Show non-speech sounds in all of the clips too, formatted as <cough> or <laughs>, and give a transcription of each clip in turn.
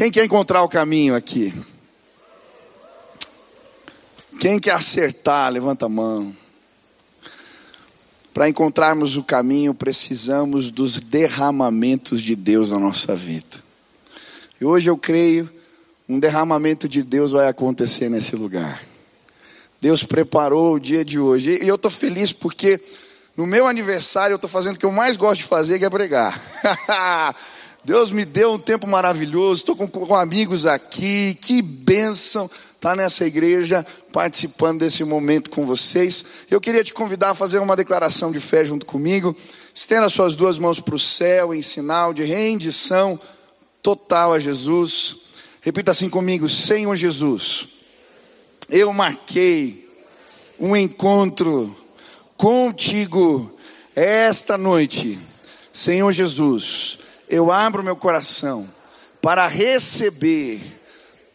Quem quer encontrar o caminho aqui? Quem quer acertar, levanta a mão. Para encontrarmos o caminho, precisamos dos derramamentos de Deus na nossa vida. E hoje eu creio, um derramamento de Deus vai acontecer nesse lugar. Deus preparou o dia de hoje. E eu estou feliz porque no meu aniversário eu estou fazendo o que eu mais gosto de fazer, que é pregar. <laughs> Deus me deu um tempo maravilhoso, estou com, com amigos aqui, que bênção estar tá nessa igreja participando desse momento com vocês. Eu queria te convidar a fazer uma declaração de fé junto comigo. Estenda suas duas mãos para o céu em sinal de rendição total a Jesus. Repita assim comigo: Senhor Jesus, eu marquei um encontro contigo esta noite. Senhor Jesus, eu abro meu coração para receber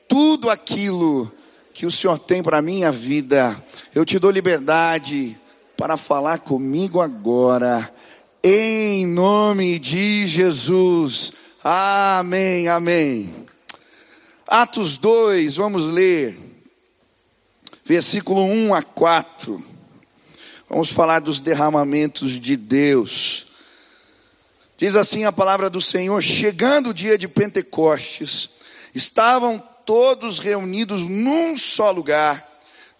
tudo aquilo que o Senhor tem para a minha vida. Eu te dou liberdade para falar comigo agora, em nome de Jesus. Amém, amém. Atos 2, vamos ler, versículo 1 a 4. Vamos falar dos derramamentos de Deus. Diz assim a palavra do Senhor: chegando o dia de Pentecostes, estavam todos reunidos num só lugar.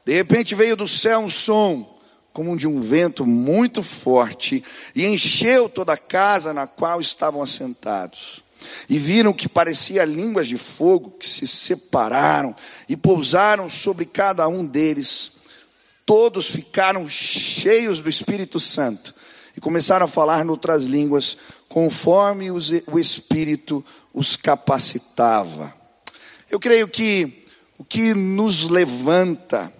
De repente veio do céu um som, como de um vento muito forte, e encheu toda a casa na qual estavam assentados. E viram que parecia línguas de fogo que se separaram e pousaram sobre cada um deles. Todos ficaram cheios do Espírito Santo e começaram a falar noutras línguas, conforme o Espírito os capacitava. Eu creio que o que nos levanta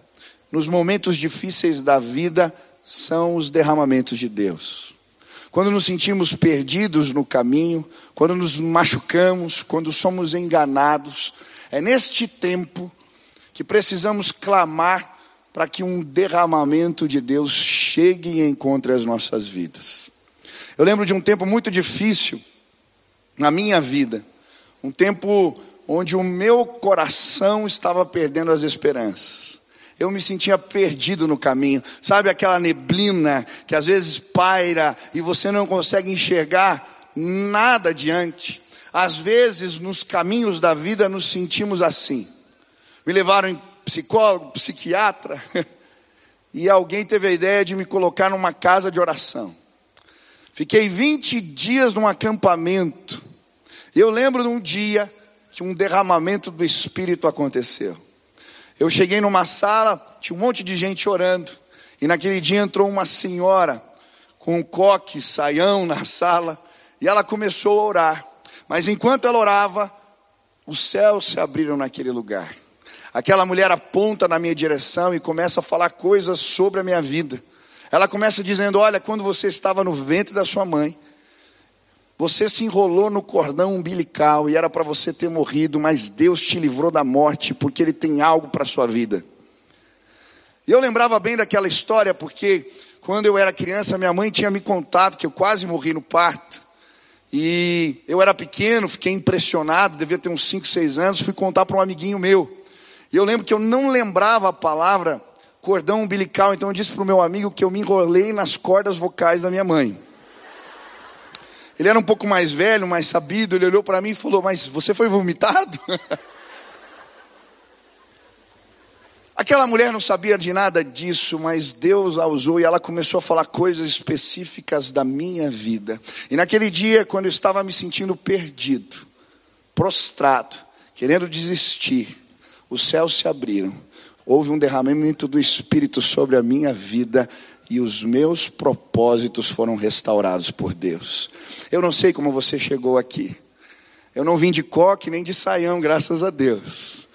nos momentos difíceis da vida são os derramamentos de Deus. Quando nos sentimos perdidos no caminho, quando nos machucamos, quando somos enganados, é neste tempo que precisamos clamar para que um derramamento de Deus chegue e encontre as nossas vidas. Eu lembro de um tempo muito difícil na minha vida, um tempo onde o meu coração estava perdendo as esperanças. Eu me sentia perdido no caminho. Sabe aquela neblina que às vezes paira e você não consegue enxergar nada adiante? Às vezes, nos caminhos da vida, nos sentimos assim. Me levaram em psicólogo, psiquiatra, <laughs> e alguém teve a ideia de me colocar numa casa de oração. Fiquei 20 dias num acampamento. Eu lembro de um dia que um derramamento do Espírito aconteceu. Eu cheguei numa sala, tinha um monte de gente orando, e naquele dia entrou uma senhora com um coque, saião na sala, e ela começou a orar. Mas enquanto ela orava, os céus se abriram naquele lugar. Aquela mulher aponta na minha direção e começa a falar coisas sobre a minha vida. Ela começa dizendo: Olha, quando você estava no ventre da sua mãe, você se enrolou no cordão umbilical e era para você ter morrido, mas Deus te livrou da morte porque Ele tem algo para a sua vida. E eu lembrava bem daquela história porque quando eu era criança, minha mãe tinha me contado que eu quase morri no parto. E eu era pequeno, fiquei impressionado, devia ter uns 5, 6 anos, fui contar para um amiguinho meu. E eu lembro que eu não lembrava a palavra cordão umbilical, então eu disse para o meu amigo que eu me enrolei nas cordas vocais da minha mãe. Ele era um pouco mais velho, mais sabido. Ele olhou para mim e falou: Mas você foi vomitado? <laughs> Aquela mulher não sabia de nada disso, mas Deus a usou e ela começou a falar coisas específicas da minha vida. E naquele dia, quando eu estava me sentindo perdido, prostrado, querendo desistir, os céus se abriram. Houve um derramamento do Espírito sobre a minha vida e os meus propósitos foram restaurados por Deus. Eu não sei como você chegou aqui. Eu não vim de coque nem de saião, graças a Deus.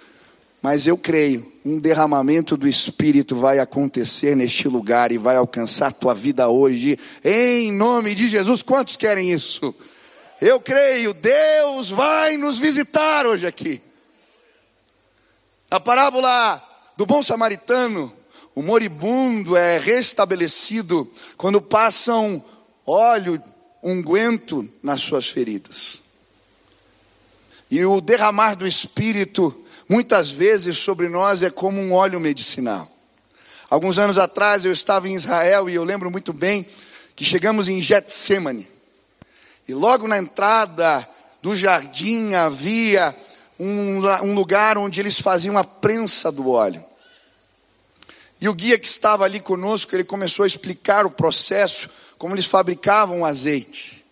Mas eu creio, um derramamento do Espírito vai acontecer neste lugar e vai alcançar tua vida hoje, em nome de Jesus. Quantos querem isso? Eu creio, Deus vai nos visitar hoje aqui. A parábola do bom samaritano, o moribundo é restabelecido quando passam óleo, unguento nas suas feridas. E o derramar do Espírito, muitas vezes sobre nós, é como um óleo medicinal. Alguns anos atrás eu estava em Israel e eu lembro muito bem que chegamos em Getsemane. E logo na entrada do jardim havia um, um lugar onde eles faziam a prensa do óleo. E o guia que estava ali conosco, ele começou a explicar o processo, como eles fabricavam o azeite.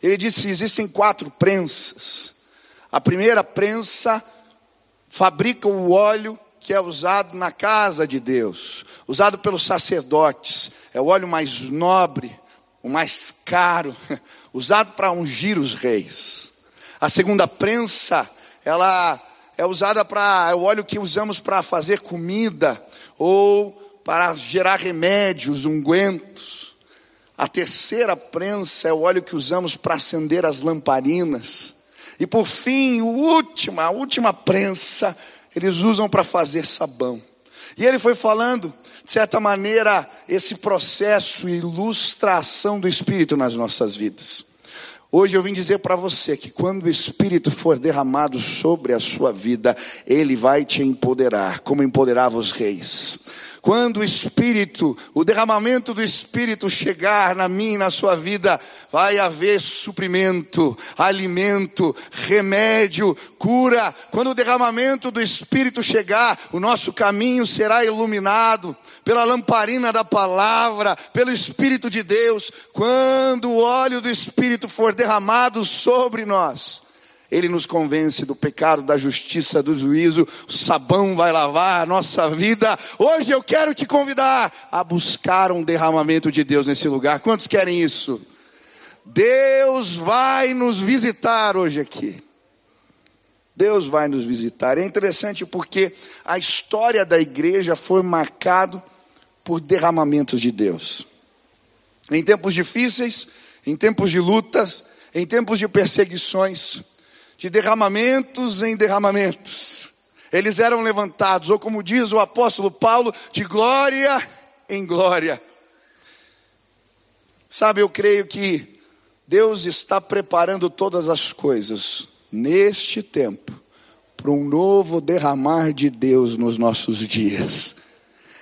Ele disse: existem quatro prensas. A primeira prensa fabrica o óleo que é usado na casa de Deus, usado pelos sacerdotes. É o óleo mais nobre, o mais caro, <laughs> usado para ungir os reis. A segunda prensa, ela é usada para, é o óleo que usamos para fazer comida ou para gerar remédios, ungüentos. A terceira prensa é o óleo que usamos para acender as lamparinas. E por fim, a última prensa, eles usam para fazer sabão. E ele foi falando, de certa maneira, esse processo ilustra a ação do Espírito nas nossas vidas. Hoje eu vim dizer para você que quando o Espírito for derramado sobre a sua vida, ele vai te empoderar, como empoderava os reis. Quando o Espírito, o derramamento do Espírito chegar na minha e na sua vida, vai haver suprimento, alimento, remédio, cura. Quando o derramamento do Espírito chegar, o nosso caminho será iluminado pela lamparina da palavra, pelo Espírito de Deus. Quando o óleo do Espírito for derramado sobre nós, ele nos convence do pecado, da justiça, do juízo. O sabão vai lavar a nossa vida. Hoje eu quero te convidar a buscar um derramamento de Deus nesse lugar. Quantos querem isso? Deus vai nos visitar hoje aqui. Deus vai nos visitar. É interessante porque a história da igreja foi marcado por derramamentos de Deus. Em tempos difíceis, em tempos de lutas, em tempos de perseguições, de derramamentos em derramamentos. Eles eram levantados, ou como diz o apóstolo Paulo, de glória em glória. Sabe, eu creio que Deus está preparando todas as coisas neste tempo para um novo derramar de Deus nos nossos dias.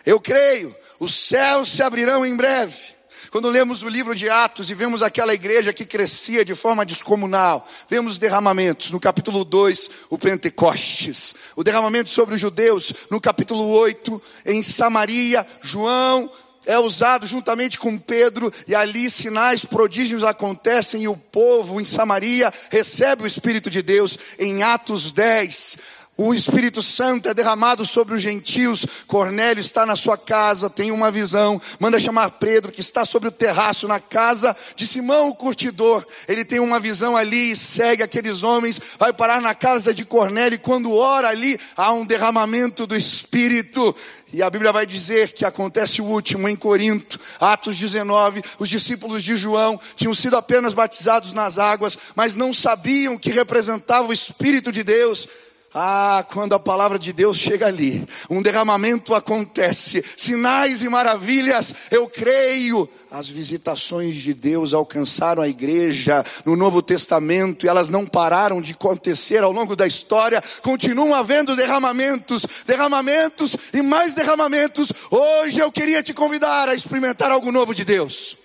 Eu creio, os céus se abrirão em breve. Quando lemos o livro de Atos e vemos aquela igreja que crescia de forma descomunal, vemos derramamentos. No capítulo 2, o Pentecostes. O derramamento sobre os judeus. No capítulo 8, em Samaria, João é usado juntamente com Pedro, e ali sinais, prodígios acontecem, e o povo em Samaria recebe o Espírito de Deus. Em Atos 10, o Espírito Santo é derramado sobre os gentios. Cornélio está na sua casa, tem uma visão. Manda chamar Pedro, que está sobre o terraço na casa de Simão, o curtidor. Ele tem uma visão ali e segue aqueles homens. Vai parar na casa de Cornélio. E quando ora ali, há um derramamento do Espírito. E a Bíblia vai dizer que acontece o último em Corinto, Atos 19. Os discípulos de João tinham sido apenas batizados nas águas, mas não sabiam que representava o Espírito de Deus. Ah, quando a palavra de Deus chega ali, um derramamento acontece, sinais e maravilhas, eu creio. As visitações de Deus alcançaram a igreja no Novo Testamento e elas não pararam de acontecer ao longo da história, continuam havendo derramamentos, derramamentos e mais derramamentos. Hoje eu queria te convidar a experimentar algo novo de Deus.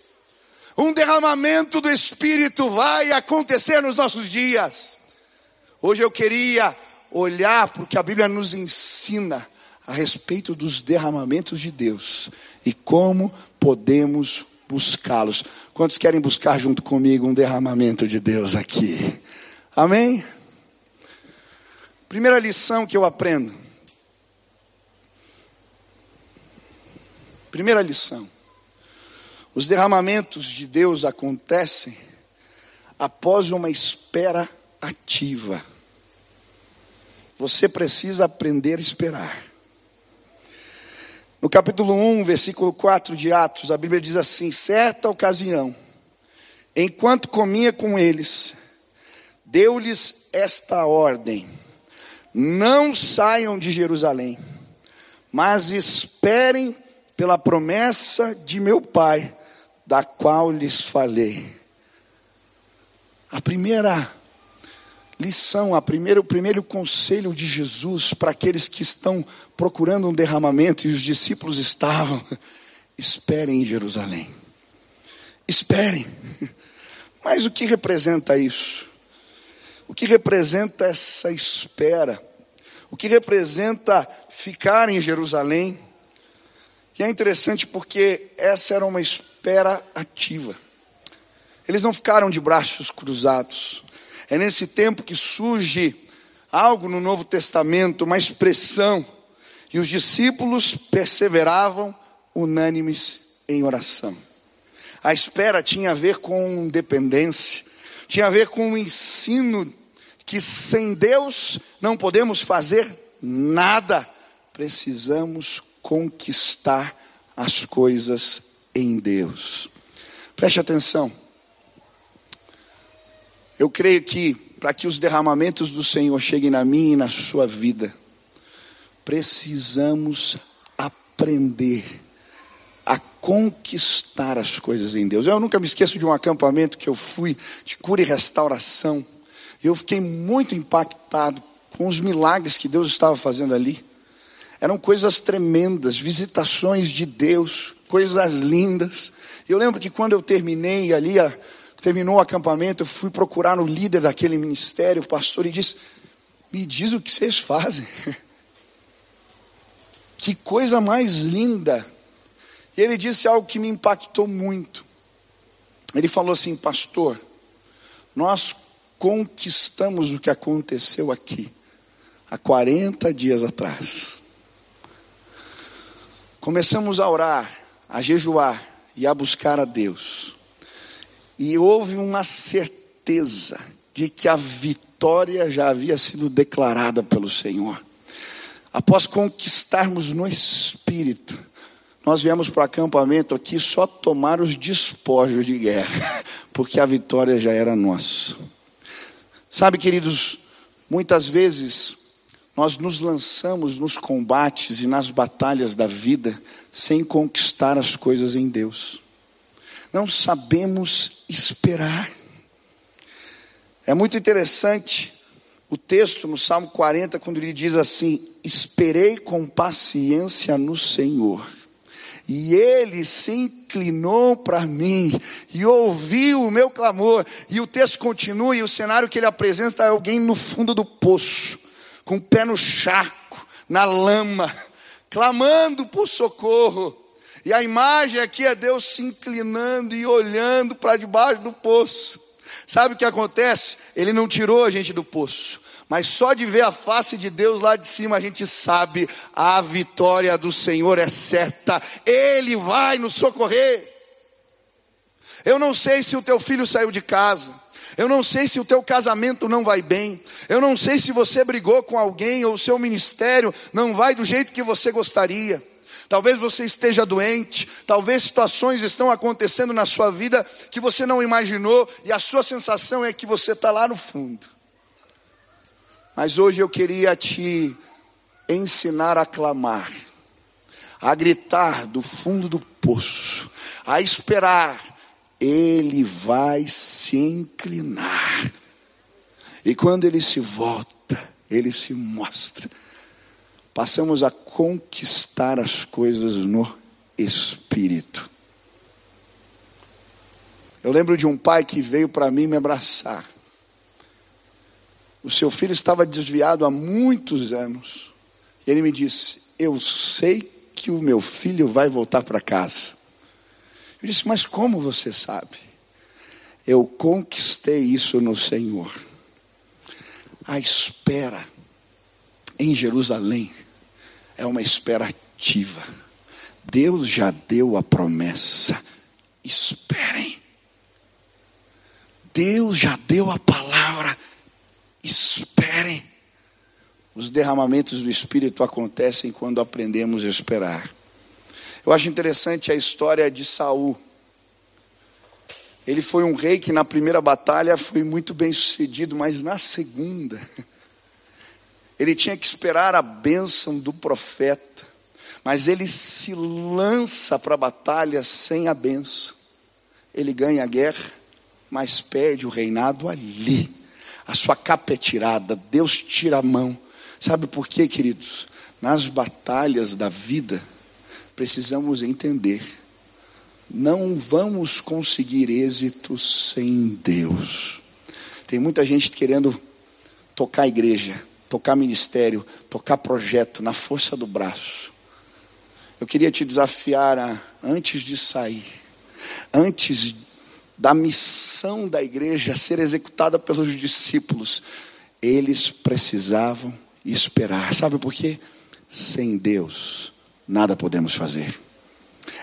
Um derramamento do Espírito vai acontecer nos nossos dias. Hoje eu queria olhar para o que a Bíblia nos ensina a respeito dos derramamentos de Deus e como podemos buscá-los. Quantos querem buscar junto comigo um derramamento de Deus aqui? Amém? Primeira lição que eu aprendo. Primeira lição. Os derramamentos de Deus acontecem após uma espera ativa. Você precisa aprender a esperar. No capítulo 1, versículo 4 de Atos, a Bíblia diz assim: certa ocasião, enquanto comia com eles, deu-lhes esta ordem: não saiam de Jerusalém, mas esperem pela promessa de meu Pai, da qual lhes falei. A primeira lição, a primeiro, o primeiro conselho de Jesus para aqueles que estão procurando um derramamento e os discípulos estavam: <laughs> esperem em Jerusalém. Esperem. <laughs> Mas o que representa isso? O que representa essa espera? O que representa ficar em Jerusalém? E é interessante porque essa era uma espera ativa. Eles não ficaram de braços cruzados. É nesse tempo que surge algo no Novo Testamento, uma expressão, e os discípulos perseveravam unânimes em oração. A espera tinha a ver com dependência, tinha a ver com o ensino que sem Deus não podemos fazer nada, precisamos conquistar as coisas em Deus. Preste atenção. Eu creio que para que os derramamentos do Senhor cheguem na minha e na sua vida, precisamos aprender a conquistar as coisas em Deus. Eu nunca me esqueço de um acampamento que eu fui de cura e restauração. Eu fiquei muito impactado com os milagres que Deus estava fazendo ali. Eram coisas tremendas, visitações de Deus, coisas lindas. Eu lembro que quando eu terminei ali a terminou o acampamento, eu fui procurar o líder daquele ministério, o pastor, e disse: Me diz o que vocês fazem. <laughs> que coisa mais linda. E ele disse algo que me impactou muito. Ele falou assim, pastor, nós conquistamos o que aconteceu aqui há 40 dias atrás. Começamos a orar, a jejuar e a buscar a Deus. E houve uma certeza de que a vitória já havia sido declarada pelo Senhor. Após conquistarmos no espírito, nós viemos para o acampamento aqui só tomar os despojos de guerra, <laughs> porque a vitória já era nossa. Sabe, queridos, muitas vezes nós nos lançamos nos combates e nas batalhas da vida sem conquistar as coisas em Deus não sabemos esperar. É muito interessante o texto no Salmo 40, quando ele diz assim: Esperei com paciência no Senhor, e ele se inclinou para mim e ouviu o meu clamor. E o texto continua, e o cenário que ele apresenta é alguém no fundo do poço, com o pé no charco, na lama, clamando por socorro. E a imagem aqui é Deus se inclinando e olhando para debaixo do poço. Sabe o que acontece? Ele não tirou a gente do poço. Mas só de ver a face de Deus lá de cima, a gente sabe a vitória do Senhor é certa. Ele vai nos socorrer. Eu não sei se o teu filho saiu de casa. Eu não sei se o teu casamento não vai bem. Eu não sei se você brigou com alguém ou o seu ministério não vai do jeito que você gostaria. Talvez você esteja doente, talvez situações estão acontecendo na sua vida que você não imaginou e a sua sensação é que você está lá no fundo. Mas hoje eu queria te ensinar a clamar, a gritar do fundo do poço, a esperar. Ele vai se inclinar. E quando ele se volta, ele se mostra passamos a conquistar as coisas no espírito. Eu lembro de um pai que veio para mim me abraçar. O seu filho estava desviado há muitos anos. E ele me disse: Eu sei que o meu filho vai voltar para casa. Eu disse: Mas como você sabe? Eu conquistei isso no Senhor. A espera em Jerusalém é uma espera ativa. Deus já deu a promessa. Esperem. Deus já deu a palavra. Esperem. Os derramamentos do Espírito acontecem quando aprendemos a esperar. Eu acho interessante a história de Saul. Ele foi um rei que na primeira batalha foi muito bem sucedido, mas na segunda ele tinha que esperar a bênção do profeta, mas ele se lança para a batalha sem a bênção. Ele ganha a guerra, mas perde o reinado ali. a sua capa é tirada, Deus tira a mão. Sabe por quê, queridos? Nas batalhas da vida, precisamos entender, não vamos conseguir êxitos sem Deus. Tem muita gente querendo tocar a igreja, tocar ministério, tocar projeto na força do braço. Eu queria te desafiar a, antes de sair, antes da missão da igreja ser executada pelos discípulos, eles precisavam esperar. Sabe por quê? Sem Deus, nada podemos fazer.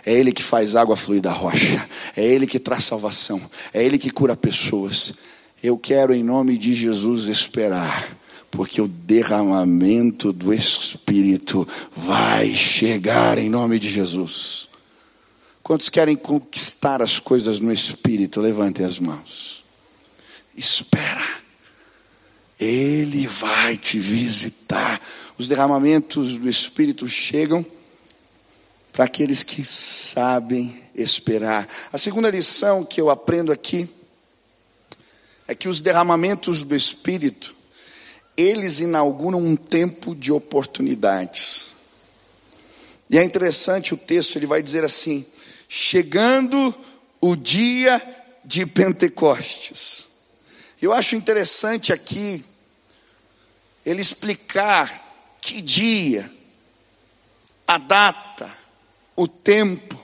É Ele que faz água fluir da rocha, é Ele que traz salvação, é Ele que cura pessoas. Eu quero, em nome de Jesus, esperar porque o derramamento do Espírito vai chegar em nome de Jesus. Quantos querem conquistar as coisas no Espírito? Levantem as mãos. Espera, Ele vai te visitar. Os derramamentos do Espírito chegam para aqueles que sabem esperar. A segunda lição que eu aprendo aqui é que os derramamentos do Espírito eles inauguram um tempo de oportunidades. E é interessante o texto, ele vai dizer assim: chegando o dia de Pentecostes. Eu acho interessante aqui ele explicar que dia, a data, o tempo,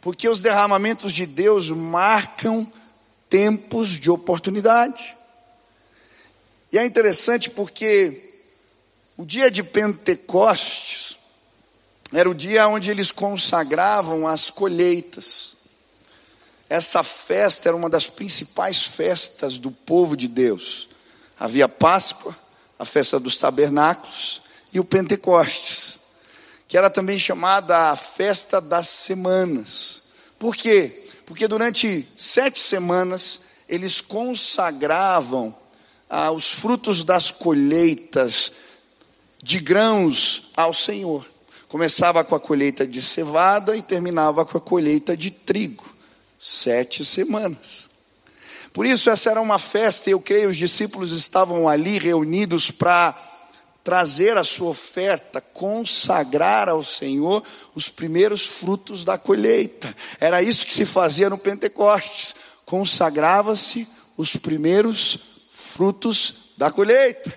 porque os derramamentos de Deus marcam tempos de oportunidade. E é interessante porque o dia de Pentecostes era o dia onde eles consagravam as colheitas. Essa festa era uma das principais festas do povo de Deus. Havia Páscoa, a festa dos tabernáculos e o Pentecostes, que era também chamada a festa das semanas. Por quê? Porque durante sete semanas eles consagravam ah, os frutos das colheitas de grãos ao Senhor. Começava com a colheita de cevada e terminava com a colheita de trigo. Sete semanas. Por isso, essa era uma festa, e eu creio os discípulos estavam ali reunidos para trazer a sua oferta, consagrar ao Senhor os primeiros frutos da colheita. Era isso que se fazia no Pentecostes. Consagrava-se os primeiros frutos da colheita.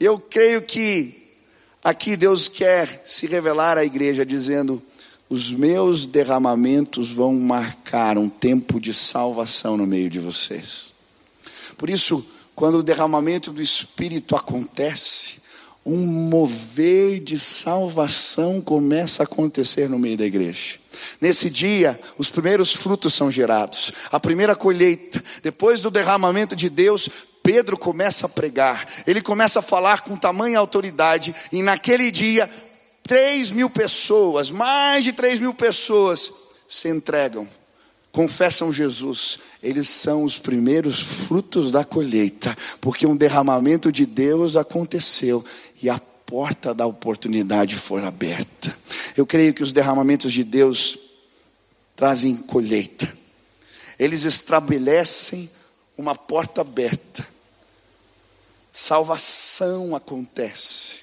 Eu creio que aqui Deus quer se revelar à igreja dizendo: os meus derramamentos vão marcar um tempo de salvação no meio de vocês. Por isso, quando o derramamento do Espírito acontece, um mover de salvação começa a acontecer no meio da igreja. Nesse dia, os primeiros frutos são gerados, a primeira colheita, depois do derramamento de Deus, Pedro começa a pregar, ele começa a falar com tamanha autoridade, e naquele dia, três mil pessoas, mais de três mil pessoas, se entregam, confessam Jesus, eles são os primeiros frutos da colheita, porque um derramamento de Deus aconteceu e a porta da oportunidade foi aberta. Eu creio que os derramamentos de Deus trazem colheita. Eles estabelecem uma porta aberta. Salvação acontece.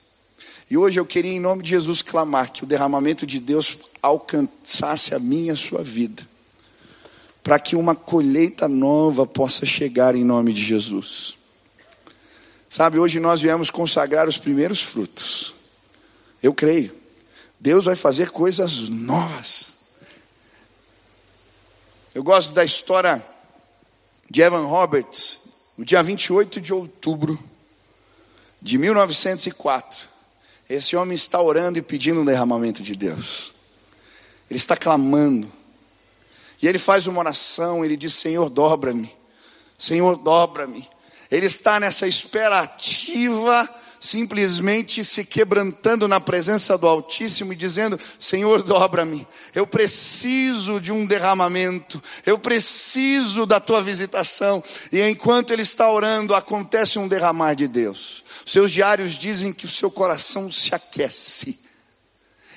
E hoje eu queria, em nome de Jesus, clamar que o derramamento de Deus alcançasse a minha e a sua vida, para que uma colheita nova possa chegar em nome de Jesus. Sabe, hoje nós viemos consagrar os primeiros frutos. Eu creio. Deus vai fazer coisas novas. Eu gosto da história de Evan Roberts, no dia 28 de outubro de 1904. Esse homem está orando e pedindo um derramamento de Deus. Ele está clamando. E ele faz uma oração, ele diz: Senhor, dobra-me. Senhor, dobra-me. Ele está nessa espera ativa, simplesmente se quebrantando na presença do Altíssimo e dizendo: Senhor, dobra-me. Eu preciso de um derramamento, eu preciso da tua visitação. E enquanto ele está orando, acontece um derramar de Deus. Seus diários dizem que o seu coração se aquece.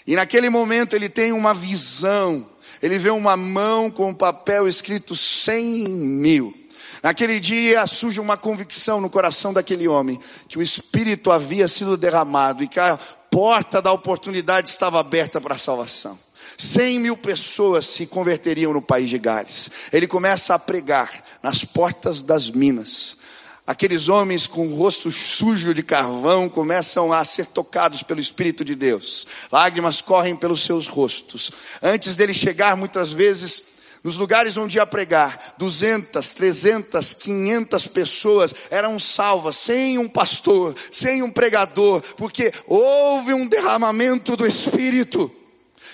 E naquele momento ele tem uma visão. Ele vê uma mão com um papel escrito cem mil. Naquele dia surge uma convicção no coração daquele homem que o Espírito havia sido derramado e que a porta da oportunidade estava aberta para a salvação. Cem mil pessoas se converteriam no país de Gales. Ele começa a pregar nas portas das minas. Aqueles homens com o rosto sujo de carvão começam a ser tocados pelo Espírito de Deus. Lágrimas correm pelos seus rostos. Antes dele chegar, muitas vezes, nos lugares onde ia pregar, 200, 300, 500 pessoas eram salvas, sem um pastor, sem um pregador, porque houve um derramamento do Espírito.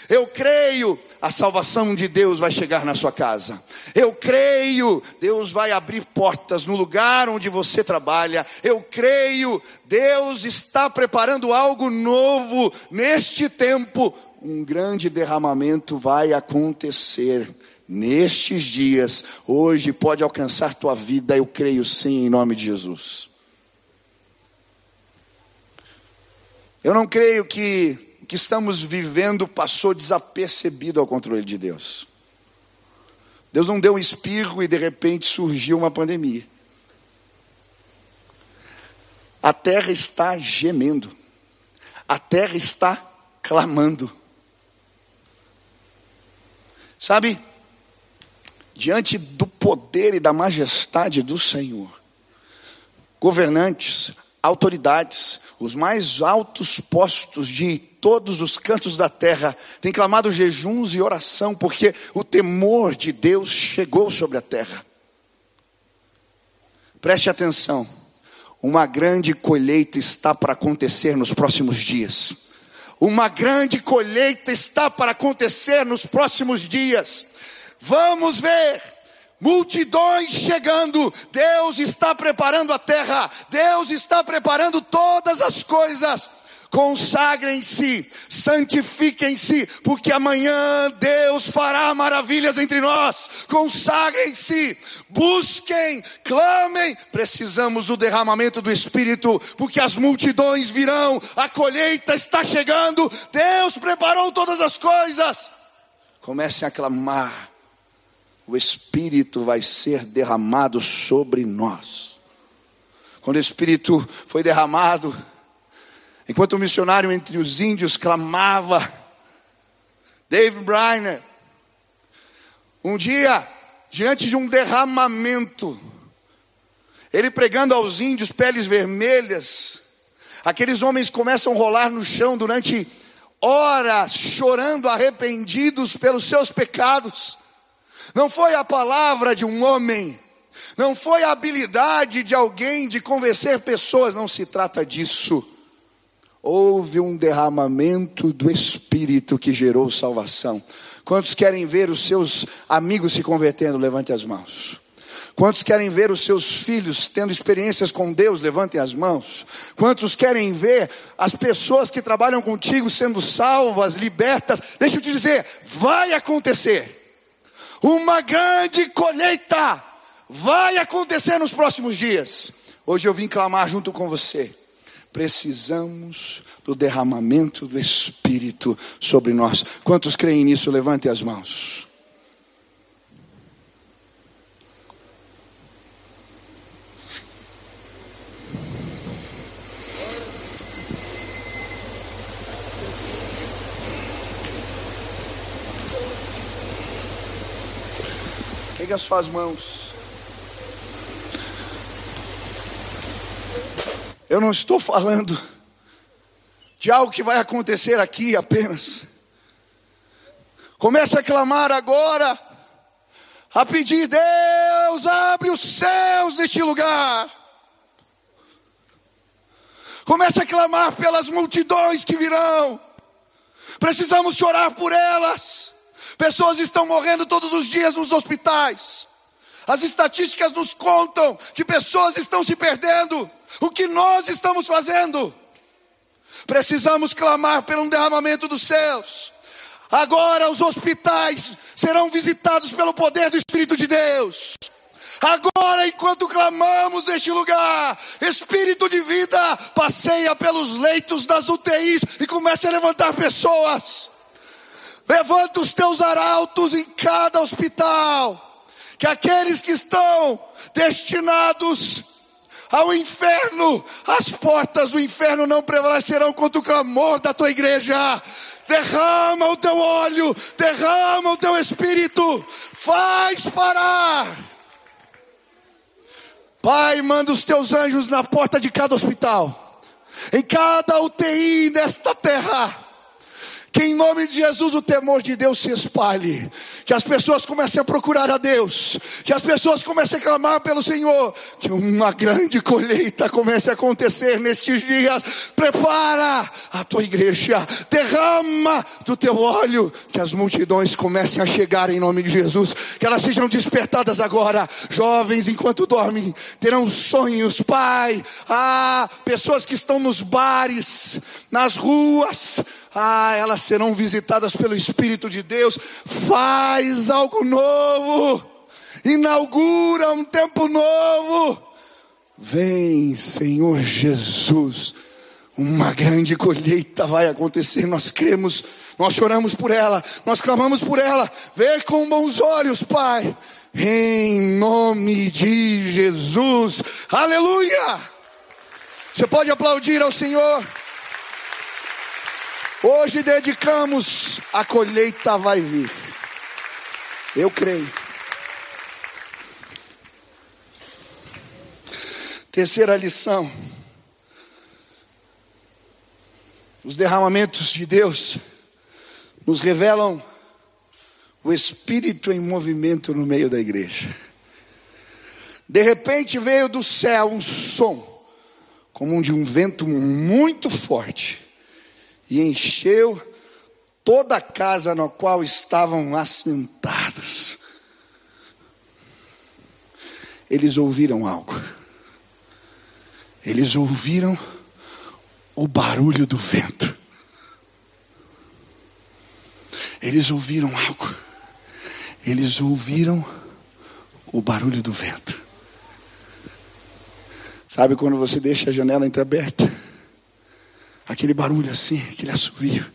Eu creio, a salvação de Deus vai chegar na sua casa. Eu creio, Deus vai abrir portas no lugar onde você trabalha. Eu creio, Deus está preparando algo novo neste tempo. Um grande derramamento vai acontecer nestes dias, hoje pode alcançar tua vida, eu creio sim, em nome de Jesus. Eu não creio que o que estamos vivendo passou desapercebido ao controle de Deus. Deus não deu um espirro e de repente surgiu uma pandemia. A terra está gemendo, a terra está clamando. Sabe, diante do poder e da majestade do Senhor. Governantes, autoridades, os mais altos postos de todos os cantos da terra têm clamado jejuns e oração, porque o temor de Deus chegou sobre a terra. Preste atenção, uma grande colheita está para acontecer nos próximos dias. Uma grande colheita está para acontecer nos próximos dias. Vamos ver multidões chegando. Deus está preparando a terra. Deus está preparando todas as coisas. Consagrem-se, santifiquem-se, porque amanhã Deus fará maravilhas entre nós. Consagrem-se, busquem, clamem. Precisamos do derramamento do Espírito, porque as multidões virão, a colheita está chegando. Deus preparou todas as coisas. Comecem a clamar o Espírito vai ser derramado sobre nós. Quando o Espírito foi derramado, enquanto o missionário entre os índios clamava, David Briner, um dia, diante de um derramamento, ele pregando aos índios peles vermelhas, aqueles homens começam a rolar no chão durante horas, chorando, arrependidos pelos seus pecados. Não foi a palavra de um homem, não foi a habilidade de alguém de convencer pessoas, não se trata disso. Houve um derramamento do Espírito que gerou salvação. Quantos querem ver os seus amigos se convertendo? Levante as mãos. Quantos querem ver os seus filhos tendo experiências com Deus? Levantem as mãos. Quantos querem ver as pessoas que trabalham contigo sendo salvas, libertas? Deixa eu te dizer, vai acontecer uma grande colheita vai acontecer nos próximos dias. Hoje eu vim clamar junto com você. Precisamos do derramamento do Espírito sobre nós. Quantos creem nisso? Levante as mãos. Pegue as suas mãos. Eu não estou falando de algo que vai acontecer aqui apenas. Comece a clamar agora, a pedir: Deus, abre os céus neste lugar. Comece a clamar pelas multidões que virão. Precisamos chorar por elas. Pessoas estão morrendo todos os dias nos hospitais. As estatísticas nos contam que pessoas estão se perdendo. O que nós estamos fazendo? Precisamos clamar pelo derramamento dos céus. Agora os hospitais serão visitados pelo poder do Espírito de Deus. Agora, enquanto clamamos neste lugar, Espírito de vida passeia pelos leitos das UTIs e começa a levantar pessoas. Levanta os teus arautos em cada hospital. que aqueles que estão destinados ao inferno, as portas do inferno não prevalecerão contra o clamor da tua igreja. Derrama o teu óleo, derrama o teu espírito, faz parar. Pai, manda os teus anjos na porta de cada hospital, em cada UTI desta terra que em nome de Jesus o temor de Deus se espalhe, que as pessoas comecem a procurar a Deus, que as pessoas comecem a clamar pelo Senhor, que uma grande colheita comece a acontecer nestes dias. Prepara a tua igreja, derrama do teu óleo, que as multidões comecem a chegar em nome de Jesus, que elas sejam despertadas agora. Jovens, enquanto dormem, terão sonhos, Pai. Ah, pessoas que estão nos bares, nas ruas, ah, elas serão visitadas pelo Espírito de Deus. Faz algo novo, inaugura um tempo novo. Vem, Senhor Jesus, uma grande colheita vai acontecer. Nós cremos, nós choramos por ela, nós clamamos por ela. Vê com bons olhos, Pai, em nome de Jesus. Aleluia! Você pode aplaudir ao Senhor. Hoje dedicamos, a colheita vai vir. Eu creio. Terceira lição. Os derramamentos de Deus nos revelam o Espírito em movimento no meio da igreja. De repente veio do céu um som, como um de um vento muito forte e encheu toda a casa na qual estavam assentados. Eles ouviram algo. Eles ouviram o barulho do vento. Eles ouviram algo. Eles ouviram o barulho do vento. Sabe quando você deixa a janela entreaberta? Aquele barulho assim, aquele assovio.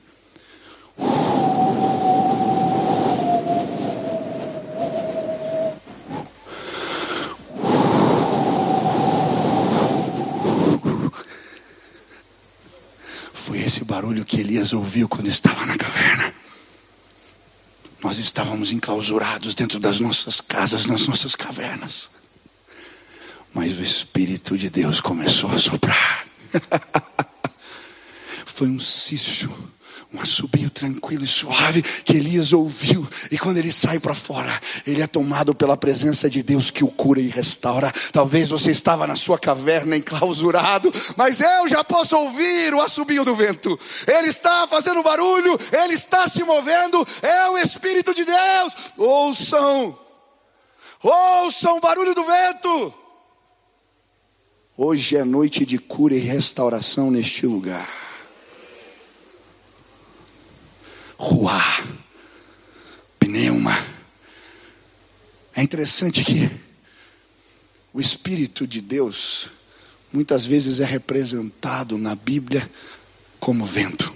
Foi esse barulho que Elias ouviu quando estava na caverna. Nós estávamos enclausurados dentro das nossas casas, nas nossas cavernas. Mas o Espírito de Deus começou a soprar. <laughs> foi um cicho, um assobio tranquilo e suave que Elias ouviu. E quando ele sai para fora, ele é tomado pela presença de Deus que o cura e restaura. Talvez você estava na sua caverna enclausurado, mas eu já posso ouvir o assobio do vento. Ele está fazendo barulho, ele está se movendo. É o Espírito de Deus. Ouçam, ouçam o barulho do vento. Hoje é noite de cura e restauração neste lugar. Ruá, pneuma. É interessante que o Espírito de Deus muitas vezes é representado na Bíblia como vento.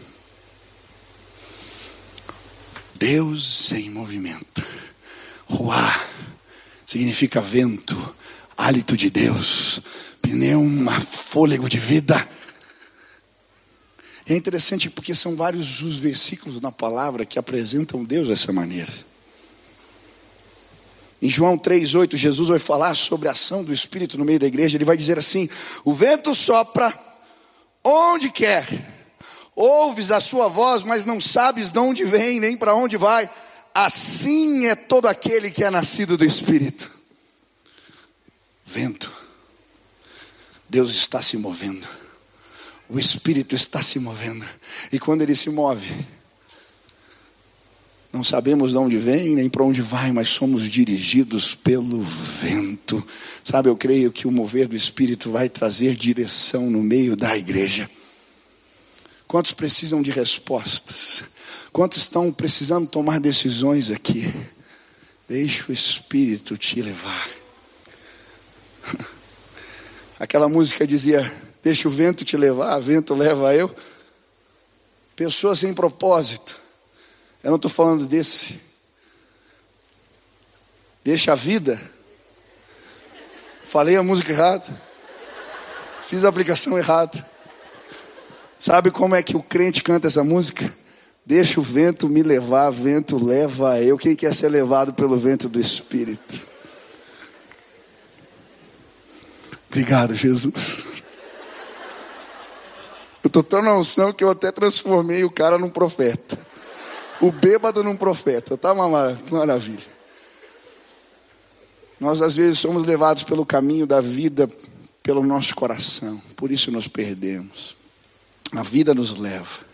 Deus em movimento. Ruá significa vento, hálito de Deus, pneuma, fôlego de vida. É interessante porque são vários os versículos na palavra que apresentam Deus dessa maneira. Em João 3,8, Jesus vai falar sobre a ação do Espírito no meio da igreja. Ele vai dizer assim: O vento sopra onde quer, ouves a sua voz, mas não sabes de onde vem nem para onde vai. Assim é todo aquele que é nascido do Espírito. Vento, Deus está se movendo. O Espírito está se movendo. E quando ele se move, não sabemos de onde vem nem para onde vai, mas somos dirigidos pelo vento. Sabe, eu creio que o mover do Espírito vai trazer direção no meio da igreja. Quantos precisam de respostas? Quantos estão precisando tomar decisões aqui? Deixe o Espírito te levar. <laughs> Aquela música dizia: Deixa o vento te levar, o vento leva eu. Pessoas sem propósito. Eu não estou falando desse, Deixa a vida. Falei a música errada. Fiz a aplicação errada. Sabe como é que o crente canta essa música? Deixa o vento me levar, vento leva eu. Quem quer ser levado pelo vento do Espírito? Obrigado, Jesus. Eu estou tão na unção que eu até transformei o cara num profeta. O bêbado num profeta. Tá uma maravilha. Nós às vezes somos levados pelo caminho da vida, pelo nosso coração. Por isso nos perdemos. A vida nos leva.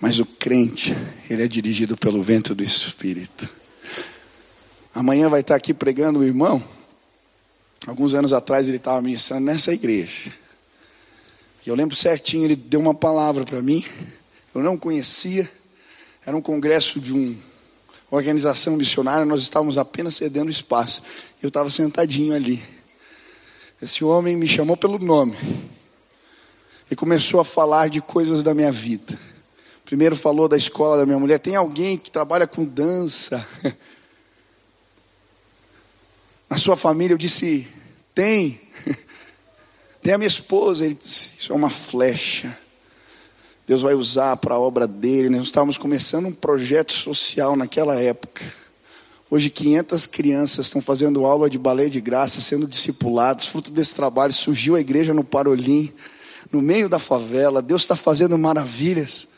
Mas o crente, ele é dirigido pelo vento do Espírito. Amanhã vai estar aqui pregando o irmão. Alguns anos atrás ele estava ministrando nessa igreja. E eu lembro certinho, ele deu uma palavra para mim. Eu não conhecia. Era um congresso de uma organização missionária. Nós estávamos apenas cedendo espaço. Eu estava sentadinho ali. Esse homem me chamou pelo nome. E começou a falar de coisas da minha vida. Primeiro falou da escola da minha mulher. Tem alguém que trabalha com dança? <laughs> Na sua família? Eu disse: Tem. Tem a minha esposa. Ele disse: Isso é uma flecha. Deus vai usar para a obra dele. Nós estávamos começando um projeto social naquela época. Hoje 500 crianças estão fazendo aula de balé de graça, sendo discipuladas. Fruto desse trabalho surgiu a igreja no Parolim, no meio da favela. Deus está fazendo maravilhas.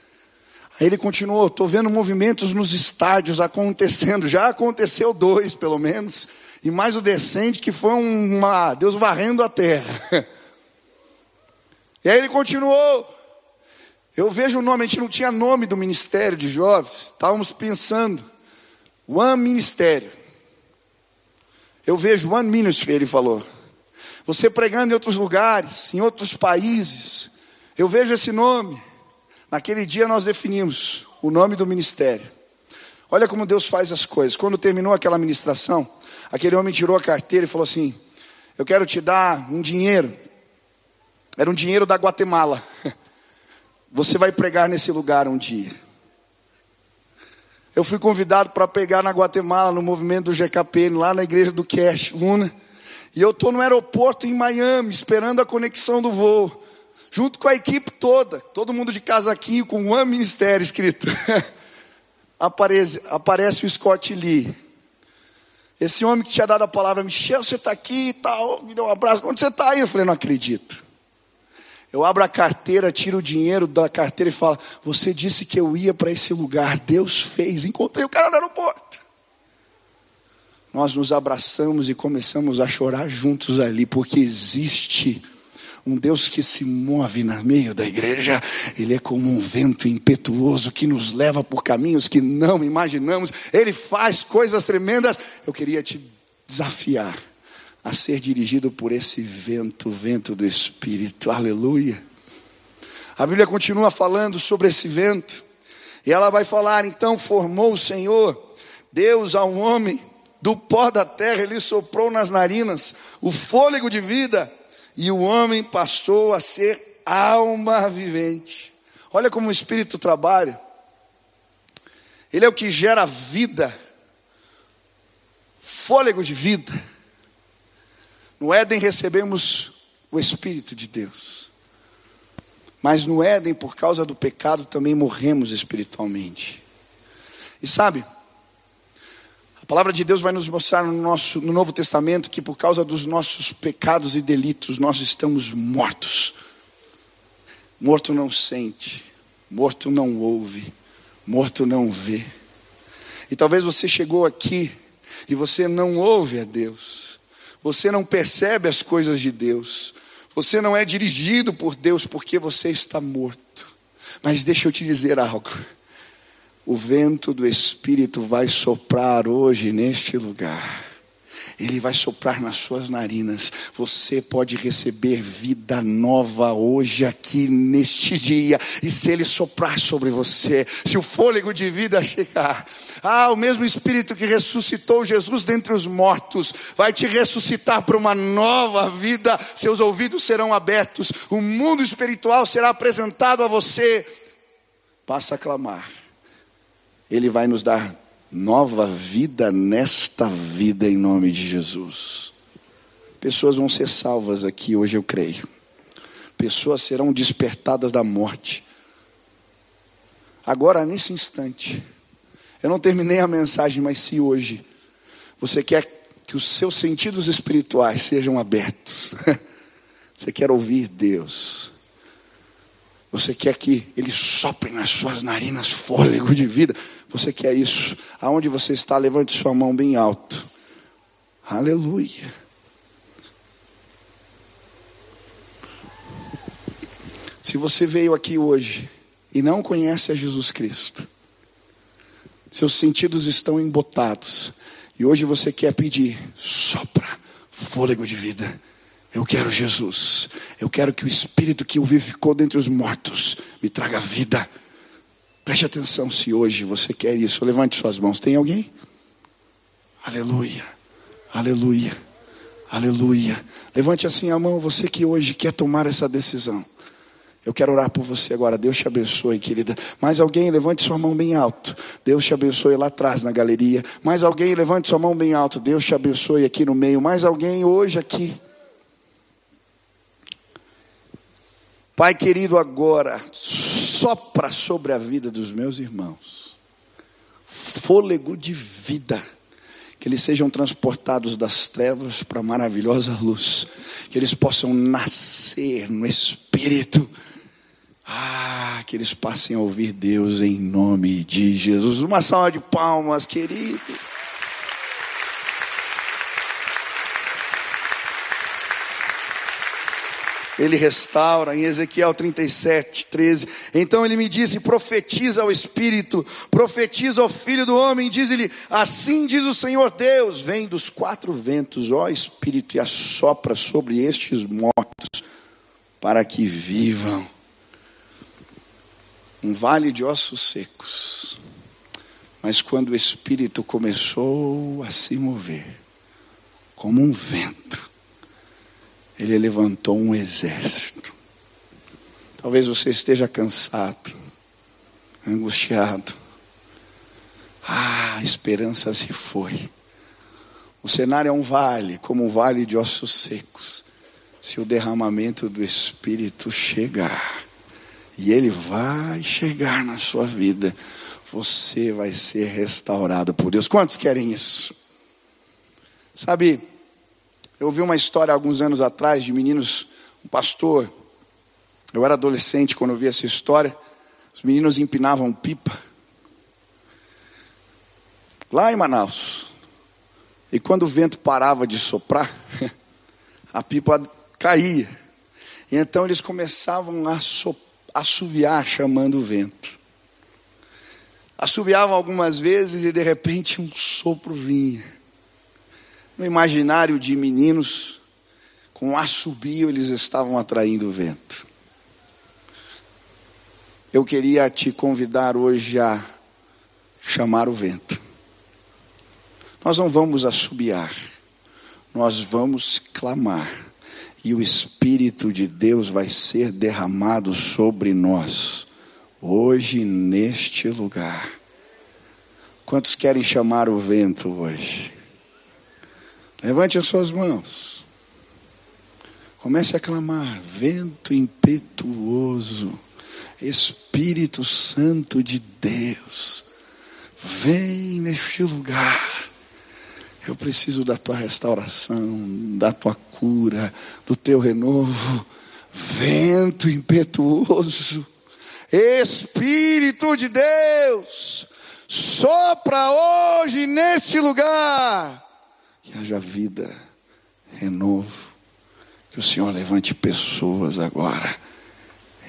Aí ele continuou: estou vendo movimentos nos estádios acontecendo. Já aconteceu dois, pelo menos. E mais o descende, que foi uma. Deus varrendo a terra. <laughs> E aí ele continuou. Eu vejo o nome, a gente não tinha nome do ministério de jovens. Estávamos pensando. One Ministério. Eu vejo One Ministry, ele falou. Você pregando em outros lugares, em outros países. Eu vejo esse nome. Naquele dia nós definimos o nome do ministério. Olha como Deus faz as coisas. Quando terminou aquela ministração, aquele homem tirou a carteira e falou assim: Eu quero te dar um dinheiro. Era um dinheiro da Guatemala. Você vai pregar nesse lugar um dia. Eu fui convidado para pregar na Guatemala, no movimento do GKPN, lá na igreja do Cash, Luna. E eu estou no aeroporto em Miami, esperando a conexão do voo junto com a equipe toda, todo mundo de casaquinho com um ministério escrito. <laughs> aparece, aparece o Scott Lee. Esse homem que tinha dado a palavra, Michel, você está aqui e tal, me deu um abraço. Onde você está aí? Eu falei, não acredito. Eu abro a carteira, tiro o dinheiro da carteira e falo: Você disse que eu ia para esse lugar, Deus fez. Encontrei o cara no aeroporto. Nós nos abraçamos e começamos a chorar juntos ali, porque existe um Deus que se move no meio da igreja, Ele é como um vento impetuoso que nos leva por caminhos que não imaginamos, Ele faz coisas tremendas. Eu queria te desafiar a ser dirigido por esse vento, vento do Espírito, aleluia. A Bíblia continua falando sobre esse vento, e ela vai falar: então formou o Senhor, Deus ao homem, do pó da terra, ele soprou nas narinas o fôlego de vida, e o homem passou a ser alma vivente. Olha como o Espírito trabalha. Ele é o que gera vida, fôlego de vida. No Éden recebemos o Espírito de Deus. Mas no Éden, por causa do pecado, também morremos espiritualmente. E sabe, a palavra de Deus vai nos mostrar no, nosso, no Novo Testamento que por causa dos nossos pecados e delitos nós estamos mortos. Morto não sente, morto não ouve, morto não vê. E talvez você chegou aqui e você não ouve a Deus, você não percebe as coisas de Deus, você não é dirigido por Deus porque você está morto. Mas deixa eu te dizer algo o vento do Espírito vai soprar hoje neste lugar. Ele vai soprar nas suas narinas. Você pode receber vida nova hoje, aqui neste dia. E se ele soprar sobre você, se o fôlego de vida chegar, ah, o mesmo Espírito que ressuscitou Jesus dentre os mortos, vai te ressuscitar para uma nova vida. Seus ouvidos serão abertos, o mundo espiritual será apresentado a você. Passa a clamar ele vai nos dar nova vida nesta vida em nome de Jesus. Pessoas vão ser salvas aqui hoje, eu creio. Pessoas serão despertadas da morte. Agora, nesse instante, eu não terminei a mensagem, mas se hoje você quer que os seus sentidos espirituais sejam abertos, <laughs> você quer ouvir Deus, você quer que Ele sopre nas suas narinas fôlego de vida, você quer isso, aonde você está, levante sua mão bem alto, aleluia. Se você veio aqui hoje e não conhece a Jesus Cristo, seus sentidos estão embotados, e hoje você quer pedir, sopra fôlego de vida. Eu quero Jesus. Eu quero que o Espírito que o vivificou dentre os mortos me traga vida. Preste atenção se hoje você quer isso. Levante suas mãos. Tem alguém? Aleluia. Aleluia. Aleluia. Levante assim a mão, você que hoje quer tomar essa decisão. Eu quero orar por você agora. Deus te abençoe, querida. Mais alguém, levante sua mão bem alto. Deus te abençoe lá atrás na galeria. Mais alguém, levante sua mão bem alto. Deus te abençoe aqui no meio. Mais alguém hoje aqui. Pai querido, agora sopra sobre a vida dos meus irmãos. Fôlego de vida que eles sejam transportados das trevas para a maravilhosa luz, que eles possam nascer no Espírito ah, que eles passem a ouvir Deus em nome de Jesus. Uma salva de palmas, querido. Ele restaura em Ezequiel 37, 13. Então ele me disse: profetiza ao Espírito, profetiza ao Filho do Homem, diz-lhe: Assim diz o Senhor Deus: Vem dos quatro ventos, ó Espírito, e assopra sobre estes mortos, para que vivam um vale de ossos secos. Mas quando o Espírito começou a se mover, como um vento, ele levantou um exército. Talvez você esteja cansado, angustiado. Ah, a esperança se foi. O cenário é um vale, como um vale de ossos secos. Se o derramamento do Espírito chegar, e ele vai chegar na sua vida. Você vai ser restaurado por Deus. Quantos querem isso? Sabe, eu ouvi uma história alguns anos atrás de meninos, um pastor. Eu era adolescente quando eu vi essa história. Os meninos empinavam pipa. Lá em Manaus. E quando o vento parava de soprar, <laughs> a pipa caía. E então eles começavam a soprar assoviar chamando o vento. Assoviavam algumas vezes e de repente um sopro vinha. No imaginário de meninos, com assobio eles estavam atraindo o vento. Eu queria te convidar hoje a chamar o vento. Nós não vamos assobiar, nós vamos clamar e o Espírito de Deus vai ser derramado sobre nós, hoje neste lugar. Quantos querem chamar o vento hoje? Levante as suas mãos. Comece a clamar: vento impetuoso, Espírito Santo de Deus, vem neste lugar. Eu preciso da tua restauração, da tua cura, do teu renovo. Vento impetuoso, Espírito de Deus, sopra hoje neste lugar. Que haja vida, renovo. Que o Senhor levante pessoas agora,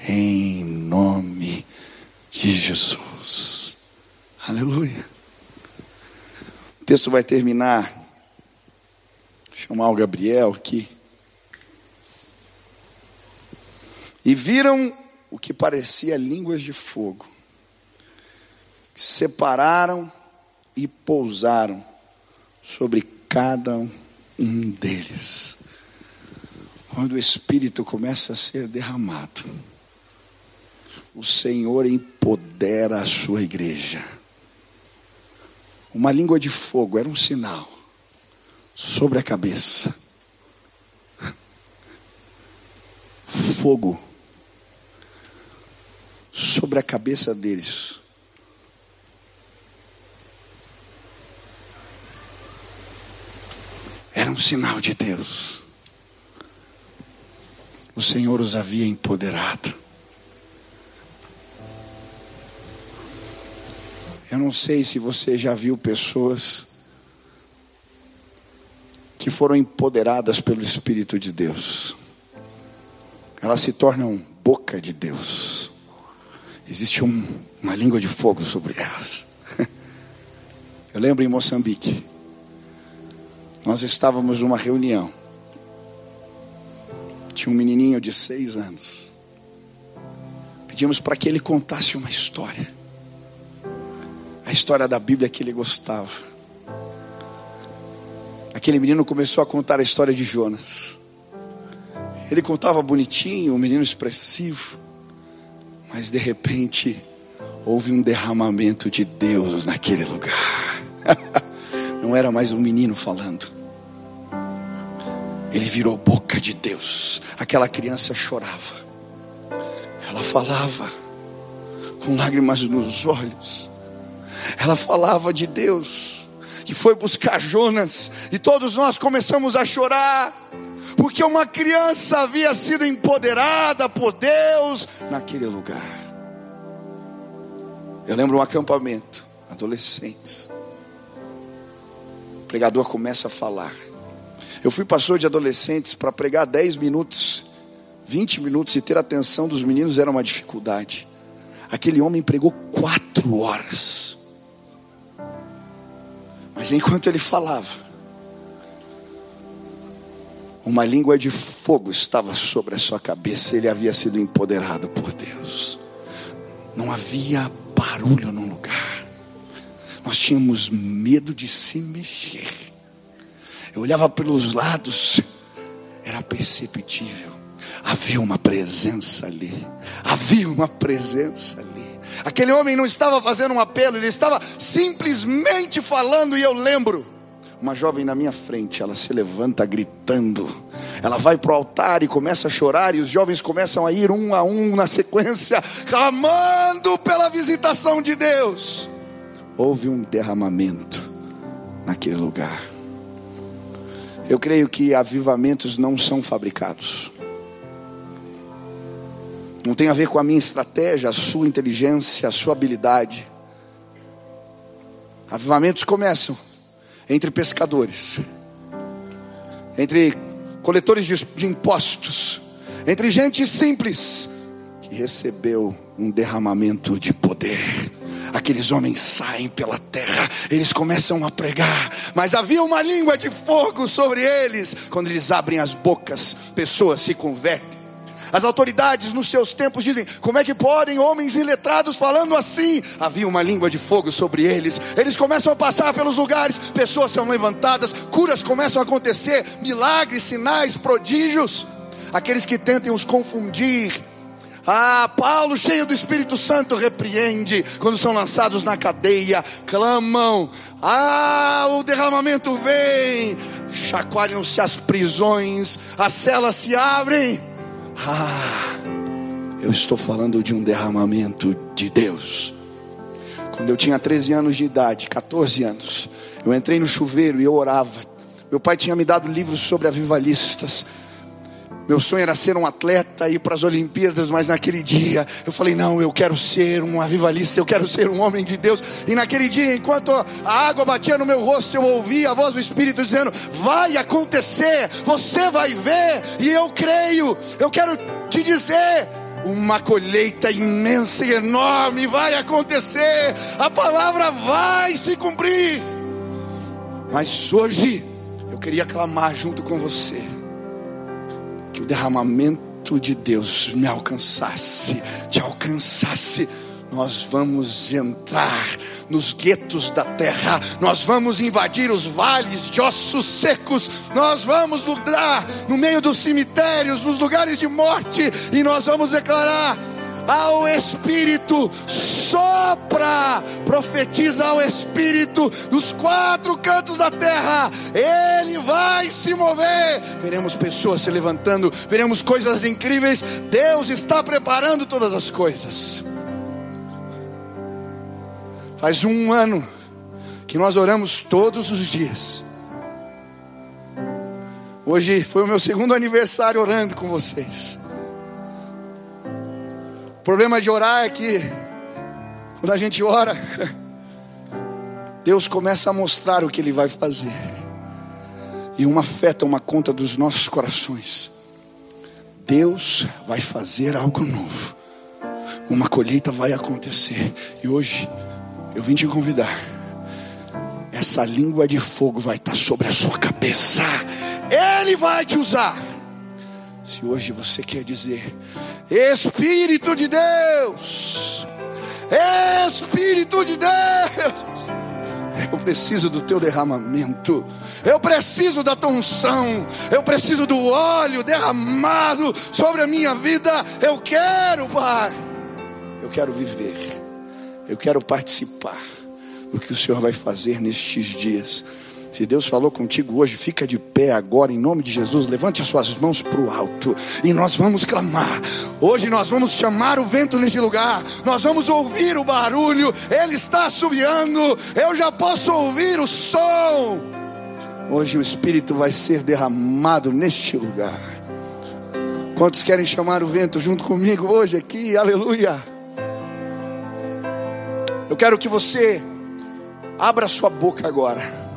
em nome de Jesus. Aleluia texto vai terminar. Chamar o Gabriel aqui. E viram o que parecia línguas de fogo. Separaram e pousaram sobre cada um deles. Quando o Espírito começa a ser derramado, o Senhor empodera a sua igreja Uma língua de fogo era um sinal sobre a cabeça. Fogo sobre a cabeça deles. Era um sinal de Deus. O Senhor os havia empoderado. Eu não sei se você já viu pessoas que foram empoderadas pelo Espírito de Deus. Elas se tornam boca de Deus. Existe um, uma língua de fogo sobre elas. <laughs> Eu lembro em Moçambique, nós estávamos numa reunião. Tinha um menininho de seis anos. Pedimos para que ele contasse uma história a história da Bíblia que ele gostava. Aquele menino começou a contar a história de Jonas. Ele contava bonitinho, um menino expressivo, mas de repente houve um derramamento de Deus naquele lugar. <laughs> Não era mais um menino falando. Ele virou boca de Deus. Aquela criança chorava. Ela falava com lágrimas nos olhos. Ela falava de Deus, que foi buscar Jonas, e todos nós começamos a chorar, porque uma criança havia sido empoderada por Deus naquele lugar. Eu lembro um acampamento, adolescentes. O pregador começa a falar. Eu fui pastor de adolescentes para pregar 10 minutos, 20 minutos e ter a atenção dos meninos era uma dificuldade. Aquele homem pregou quatro horas. Mas enquanto ele falava, uma língua de fogo estava sobre a sua cabeça, ele havia sido empoderado por Deus. Não havia barulho no lugar. Nós tínhamos medo de se mexer. Eu olhava pelos lados, era perceptível. Havia uma presença ali. Havia uma presença ali. Aquele homem não estava fazendo um apelo, ele estava simplesmente falando, e eu lembro. Uma jovem na minha frente, ela se levanta gritando. Ela vai para o altar e começa a chorar, e os jovens começam a ir um a um na sequência, clamando pela visitação de Deus. Houve um derramamento naquele lugar. Eu creio que avivamentos não são fabricados não tem a ver com a minha estratégia, a sua inteligência, a sua habilidade. Avivamentos começam entre pescadores, entre coletores de, impostos, entre gente simples que recebeu um derramamento de poder. Aqueles homens saem pela terra, eles começam a pregar, mas havia uma língua de fogo sobre eles. Quando eles abrem as bocas, pessoas se convertem as autoridades nos seus tempos dizem: como é que podem homens iletrados falando assim? Havia uma língua de fogo sobre eles. Eles começam a passar pelos lugares, pessoas são levantadas, curas começam a acontecer, milagres, sinais, prodígios. Aqueles que tentem os confundir, ah, Paulo, cheio do Espírito Santo, repreende quando são lançados na cadeia, clamam. Ah, o derramamento vem, chacoalham-se as prisões, as celas se abrem. Ah, eu estou falando de um derramamento de Deus. Quando eu tinha 13 anos de idade, 14 anos, eu entrei no chuveiro e eu orava. Meu pai tinha me dado livros sobre avivalistas. Meu sonho era ser um atleta, ir para as Olimpíadas, mas naquele dia eu falei: não, eu quero ser um avivalista, eu quero ser um homem de Deus. E naquele dia, enquanto a água batia no meu rosto, eu ouvi a voz do Espírito dizendo: vai acontecer, você vai ver, e eu creio. Eu quero te dizer: uma colheita imensa e enorme vai acontecer, a palavra vai se cumprir. Mas hoje eu queria clamar junto com você que o derramamento de Deus me alcançasse, te alcançasse. Nós vamos entrar nos guetos da terra, nós vamos invadir os vales de ossos secos, nós vamos lutar no meio dos cemitérios, nos lugares de morte, e nós vamos declarar ao Espírito: sopra, profetiza ao Espírito dos quatro cantos da terra, ele vai se mover. Veremos pessoas se levantando, veremos coisas incríveis. Deus está preparando todas as coisas. Faz um ano que nós oramos todos os dias. Hoje foi o meu segundo aniversário orando com vocês. Problema de orar é que quando a gente ora, <laughs> Deus começa a mostrar o que Ele vai fazer. E uma fé toma conta dos nossos corações. Deus vai fazer algo novo. Uma colheita vai acontecer. E hoje eu vim te convidar. Essa língua de fogo vai estar sobre a sua cabeça. Ele vai te usar. Se hoje você quer dizer, Espírito de Deus, Espírito de Deus, eu preciso do teu derramamento, eu preciso da tua unção, eu preciso do óleo derramado sobre a minha vida. Eu quero, Pai, eu quero viver, eu quero participar do que o Senhor vai fazer nestes dias. Se Deus falou contigo hoje, fica de pé agora, em nome de Jesus. Levante as suas mãos para o alto e nós vamos clamar. Hoje nós vamos chamar o vento neste lugar. Nós vamos ouvir o barulho. Ele está subiando. Eu já posso ouvir o som. Hoje o Espírito vai ser derramado neste lugar. Quantos querem chamar o vento junto comigo hoje aqui? Aleluia. Eu quero que você abra sua boca agora.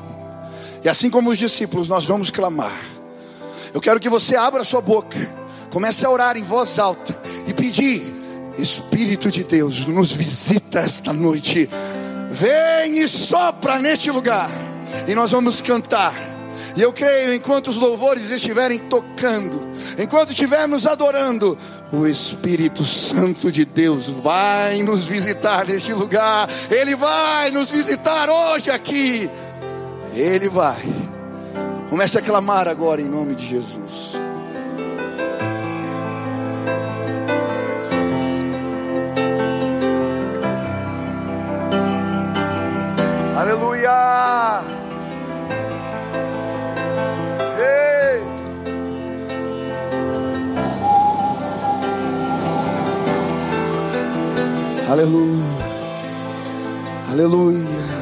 E assim como os discípulos, nós vamos clamar. Eu quero que você abra sua boca, comece a orar em voz alta e pedir: Espírito de Deus, nos visita esta noite. Vem e sopra neste lugar. E nós vamos cantar. E eu creio, enquanto os louvores estiverem tocando, enquanto estivermos adorando, o Espírito Santo de Deus vai nos visitar neste lugar. Ele vai nos visitar hoje aqui. Ele vai. Comece a clamar agora em nome de Jesus. Aleluia. Ei. Aleluia. Aleluia.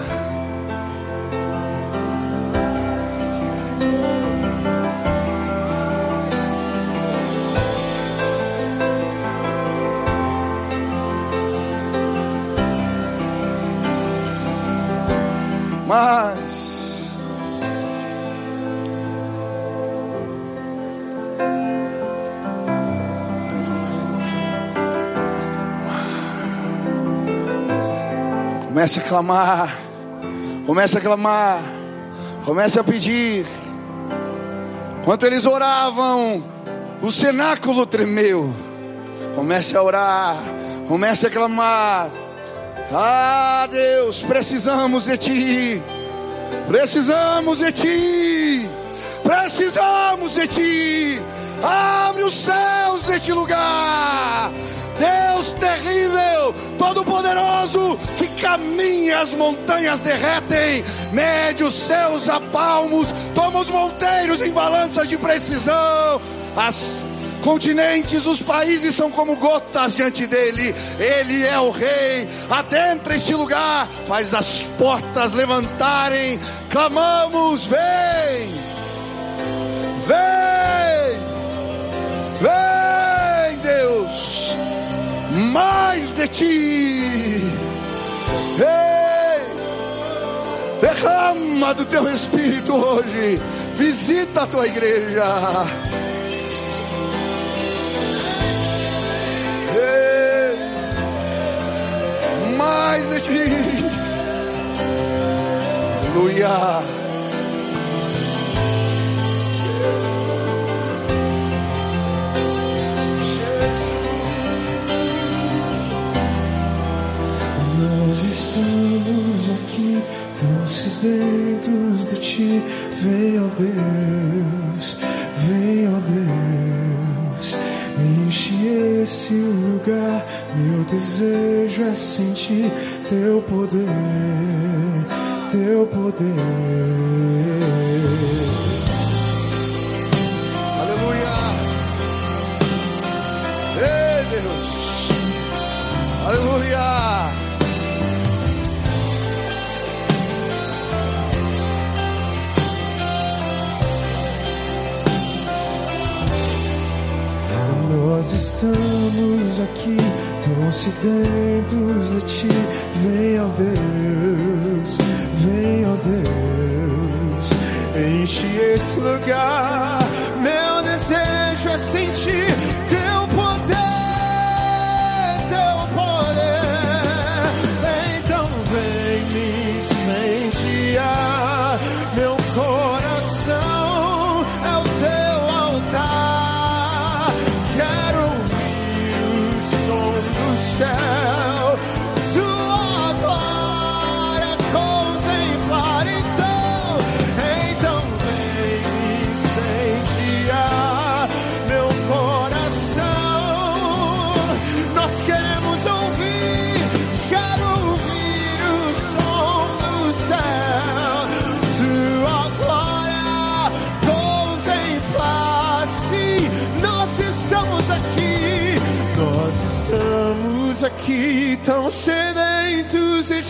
Comece a clamar, comece a clamar, comece a pedir. Enquanto eles oravam, o cenáculo tremeu. Comece a orar, comece a clamar. Ah, Deus, precisamos de Ti. Precisamos de Ti. Precisamos de Ti. Abre os céus deste lugar. Deus terrível, todo-poderoso, caminha, as montanhas derretem, mede os céus a palmos, toma os monteiros em balanças de precisão, as continentes, os países são como gotas diante dele. Ele é o rei. Adentra este lugar, faz as portas levantarem. Clamamos: vem, vem, vem, Deus, mais de ti. Ei, derrama do teu espírito hoje. Visita a tua igreja mais de ti. Aleluia. noite. Vem, ó oh Deus, vem, ó oh Deus, enche esse lugar. Meu desejo é sentir teu poder, teu poder. estamos aqui, tão dentro de ti. vem oh Deus, vem oh Deus, enche esse lugar. Meu desejo é sentir.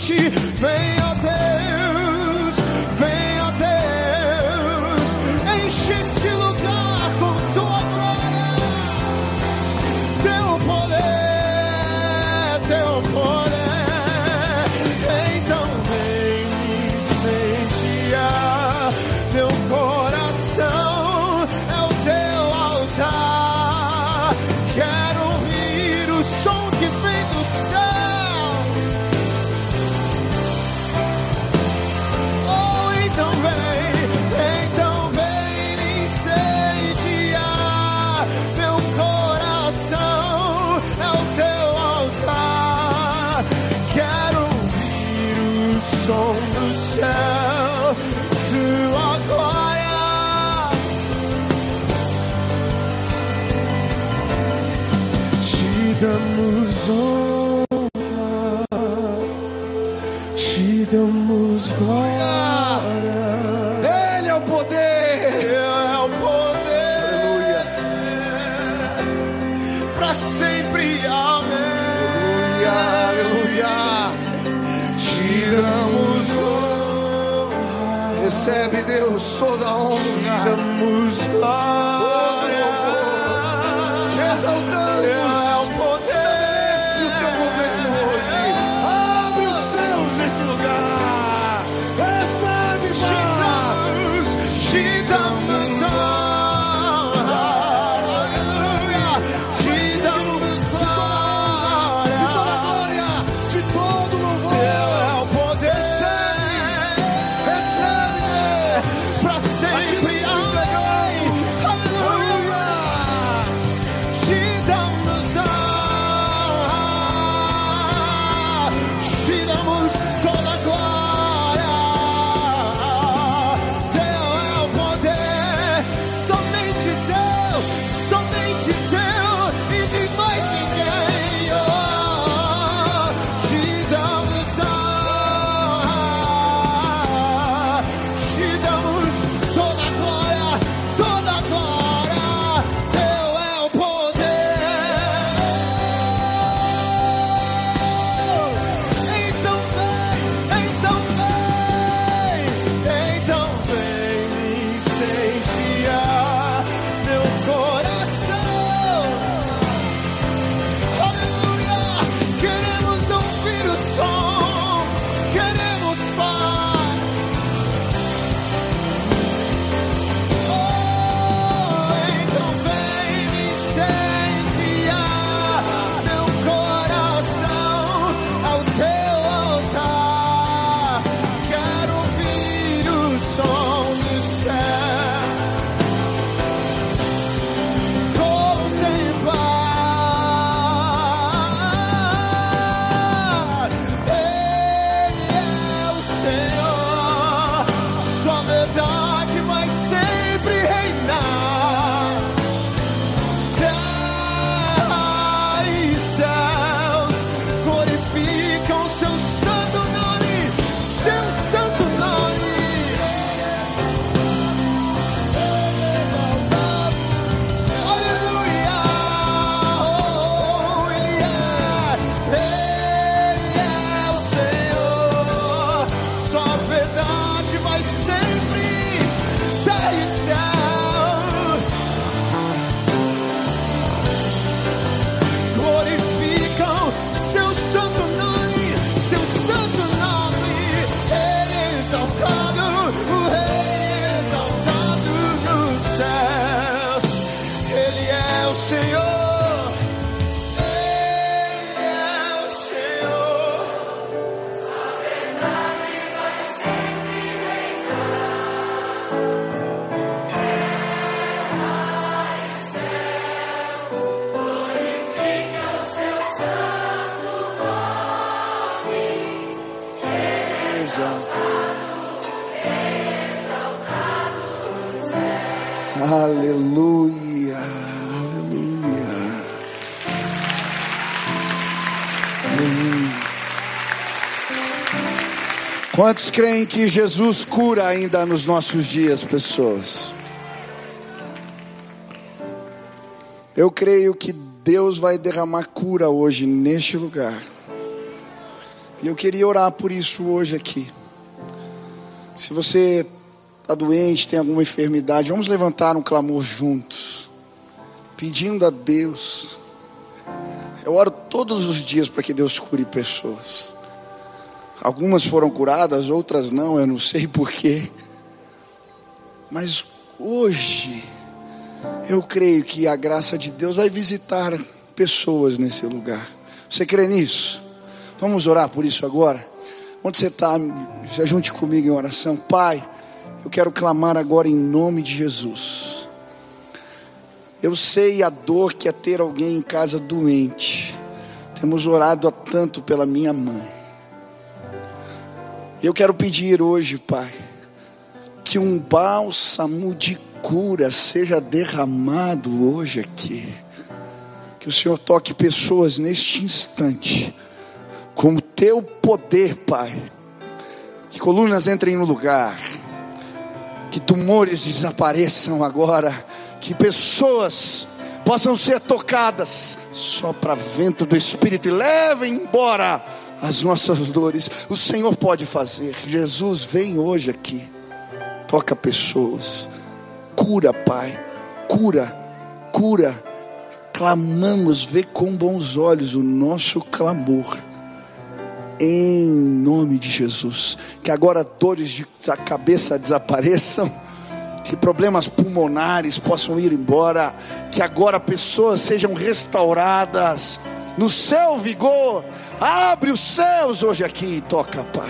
she made Quantos creem que Jesus cura ainda nos nossos dias, pessoas? Eu creio que Deus vai derramar cura hoje neste lugar. E eu queria orar por isso hoje aqui. Se você está doente, tem alguma enfermidade, vamos levantar um clamor juntos, pedindo a Deus. Eu oro todos os dias para que Deus cure pessoas. Algumas foram curadas, outras não, eu não sei porquê. Mas hoje, eu creio que a graça de Deus vai visitar pessoas nesse lugar. Você crê nisso? Vamos orar por isso agora? Onde você está? Se junte comigo em oração. Pai, eu quero clamar agora em nome de Jesus. Eu sei a dor que é ter alguém em casa doente. Temos orado tanto pela minha mãe. Eu quero pedir hoje, Pai, que um bálsamo de cura seja derramado hoje aqui. Que o Senhor toque pessoas neste instante com o teu poder, Pai. Que colunas entrem no lugar, que tumores desapareçam agora, que pessoas possam ser tocadas, só para vento do Espírito e levem embora as nossas dores. O Senhor pode fazer. Jesus vem hoje aqui, toca pessoas, cura, Pai, cura, cura. Clamamos, vê com bons olhos o nosso clamor em nome de Jesus. Que agora dores de cabeça desapareçam, que problemas pulmonares possam ir embora, que agora pessoas sejam restauradas no seu vigor. Abre os céus hoje aqui e toca, Pai.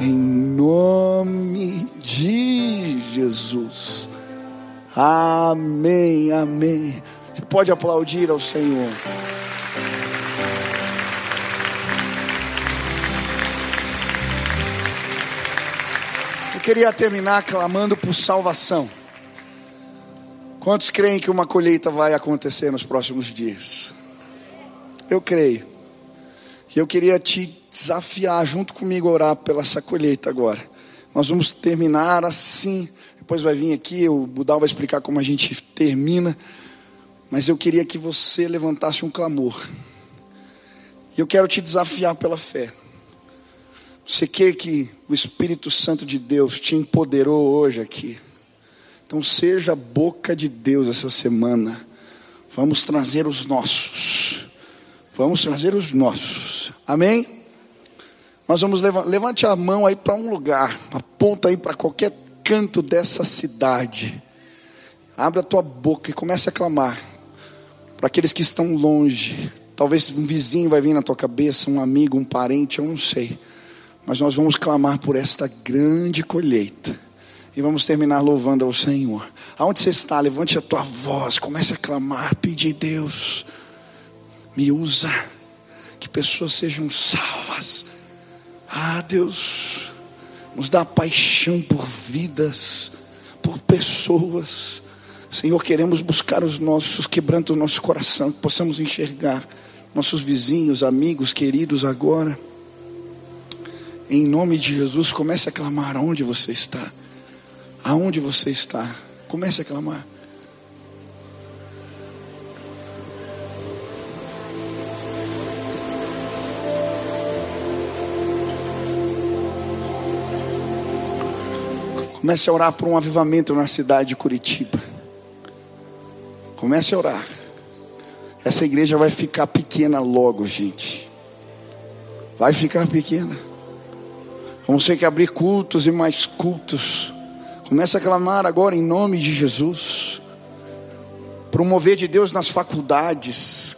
Em nome de Jesus. Amém, amém. Você pode aplaudir ao Senhor. queria terminar clamando por salvação. Quantos creem que uma colheita vai acontecer nos próximos dias? Eu creio. E eu queria te desafiar junto comigo a orar pela essa colheita agora. Nós vamos terminar assim. Depois vai vir aqui, o Budal vai explicar como a gente termina. Mas eu queria que você levantasse um clamor. E eu quero te desafiar pela fé. Você quer que o Espírito Santo de Deus te empoderou hoje aqui? Então seja a boca de Deus essa semana. Vamos trazer os nossos. Vamos trazer os nossos. Amém? Nós vamos levar, levante a mão aí para um lugar, aponta aí para qualquer canto dessa cidade. Abre a tua boca e comece a clamar para aqueles que estão longe. Talvez um vizinho vai vir na tua cabeça, um amigo, um parente, eu não sei. Mas nós vamos clamar por esta grande colheita. E vamos terminar louvando ao Senhor. Aonde você está, levante a tua voz, comece a clamar, pedir Deus, me usa, que pessoas sejam salvas. Ah, Deus, nos dá paixão por vidas, por pessoas. Senhor, queremos buscar os nossos, quebrando o nosso coração, que possamos enxergar nossos vizinhos, amigos, queridos agora em nome de Jesus, comece a clamar aonde você está. Aonde você está. Comece a clamar. Comece a orar por um avivamento na cidade de Curitiba. Comece a orar. Essa igreja vai ficar pequena logo, gente. Vai ficar pequena. Vamos ter que abrir cultos e mais cultos. Comece a clamar agora em nome de Jesus. Promover de Deus nas faculdades.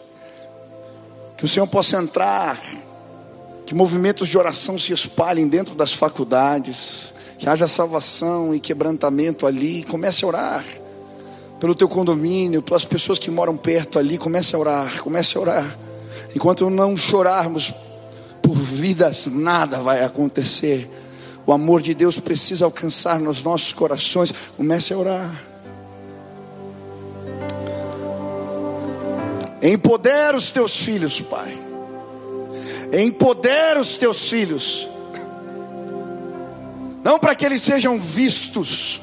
Que o Senhor possa entrar. Que movimentos de oração se espalhem dentro das faculdades. Que haja salvação e quebrantamento ali. Comece a orar. Pelo teu condomínio, pelas pessoas que moram perto ali. Comece a orar. Comece a orar. Enquanto não chorarmos por vidas, nada vai acontecer. O amor de Deus precisa alcançar nos nossos corações. Comece a orar. Empodera os teus filhos, Pai. Empodera os teus filhos. Não para que eles sejam vistos,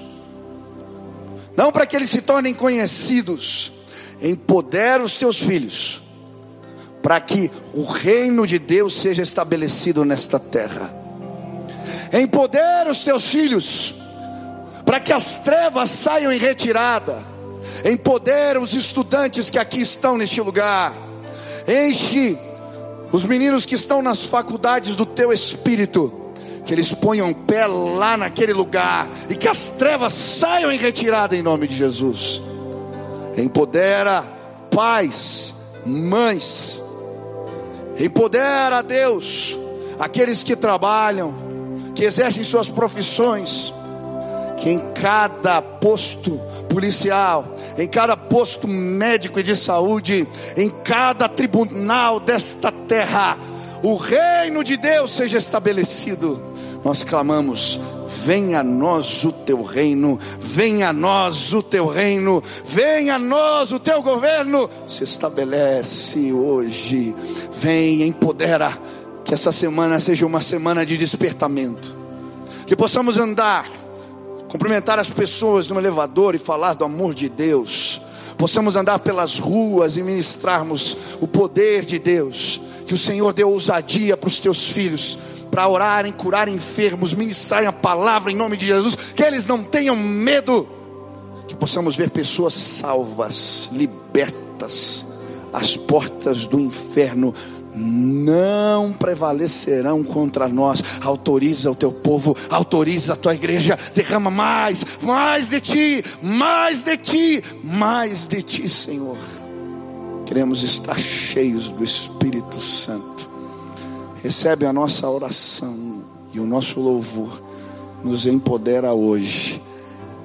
não para que eles se tornem conhecidos. Empodera os teus filhos, para que o reino de Deus seja estabelecido nesta terra. Empodera os teus filhos, para que as trevas saiam em retirada. Empodera os estudantes que aqui estão neste lugar. Enche os meninos que estão nas faculdades do teu espírito que eles ponham pé lá naquele lugar e que as trevas saiam em retirada em nome de Jesus. Empodera pais, mães, empodera Deus aqueles que trabalham, que exercem suas profissões, que em cada posto policial, em cada posto médico e de saúde, em cada tribunal desta terra, o reino de Deus seja estabelecido nós clamamos: venha a nós o teu reino, venha a nós o teu reino, venha a nós o teu governo. Se estabelece hoje, vem, empodera, que essa semana seja uma semana de despertamento, que possamos andar, cumprimentar as pessoas no elevador e falar do amor de Deus, possamos andar pelas ruas e ministrarmos o poder de Deus, que o Senhor dê ousadia para os teus filhos para orarem, curarem enfermos, ministrarem a palavra em nome de Jesus, que eles não tenham medo, que possamos ver pessoas salvas, libertas, as portas do inferno não prevalecerão contra nós. Autoriza o teu povo, autoriza a tua igreja, derrama mais, mais de ti, mais de ti, mais de ti, Senhor. Queremos estar cheios do Espírito Santo recebe a nossa oração e o nosso louvor, nos empodera hoje,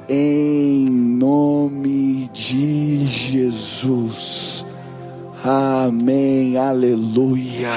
em nome de Jesus. Amém, aleluia.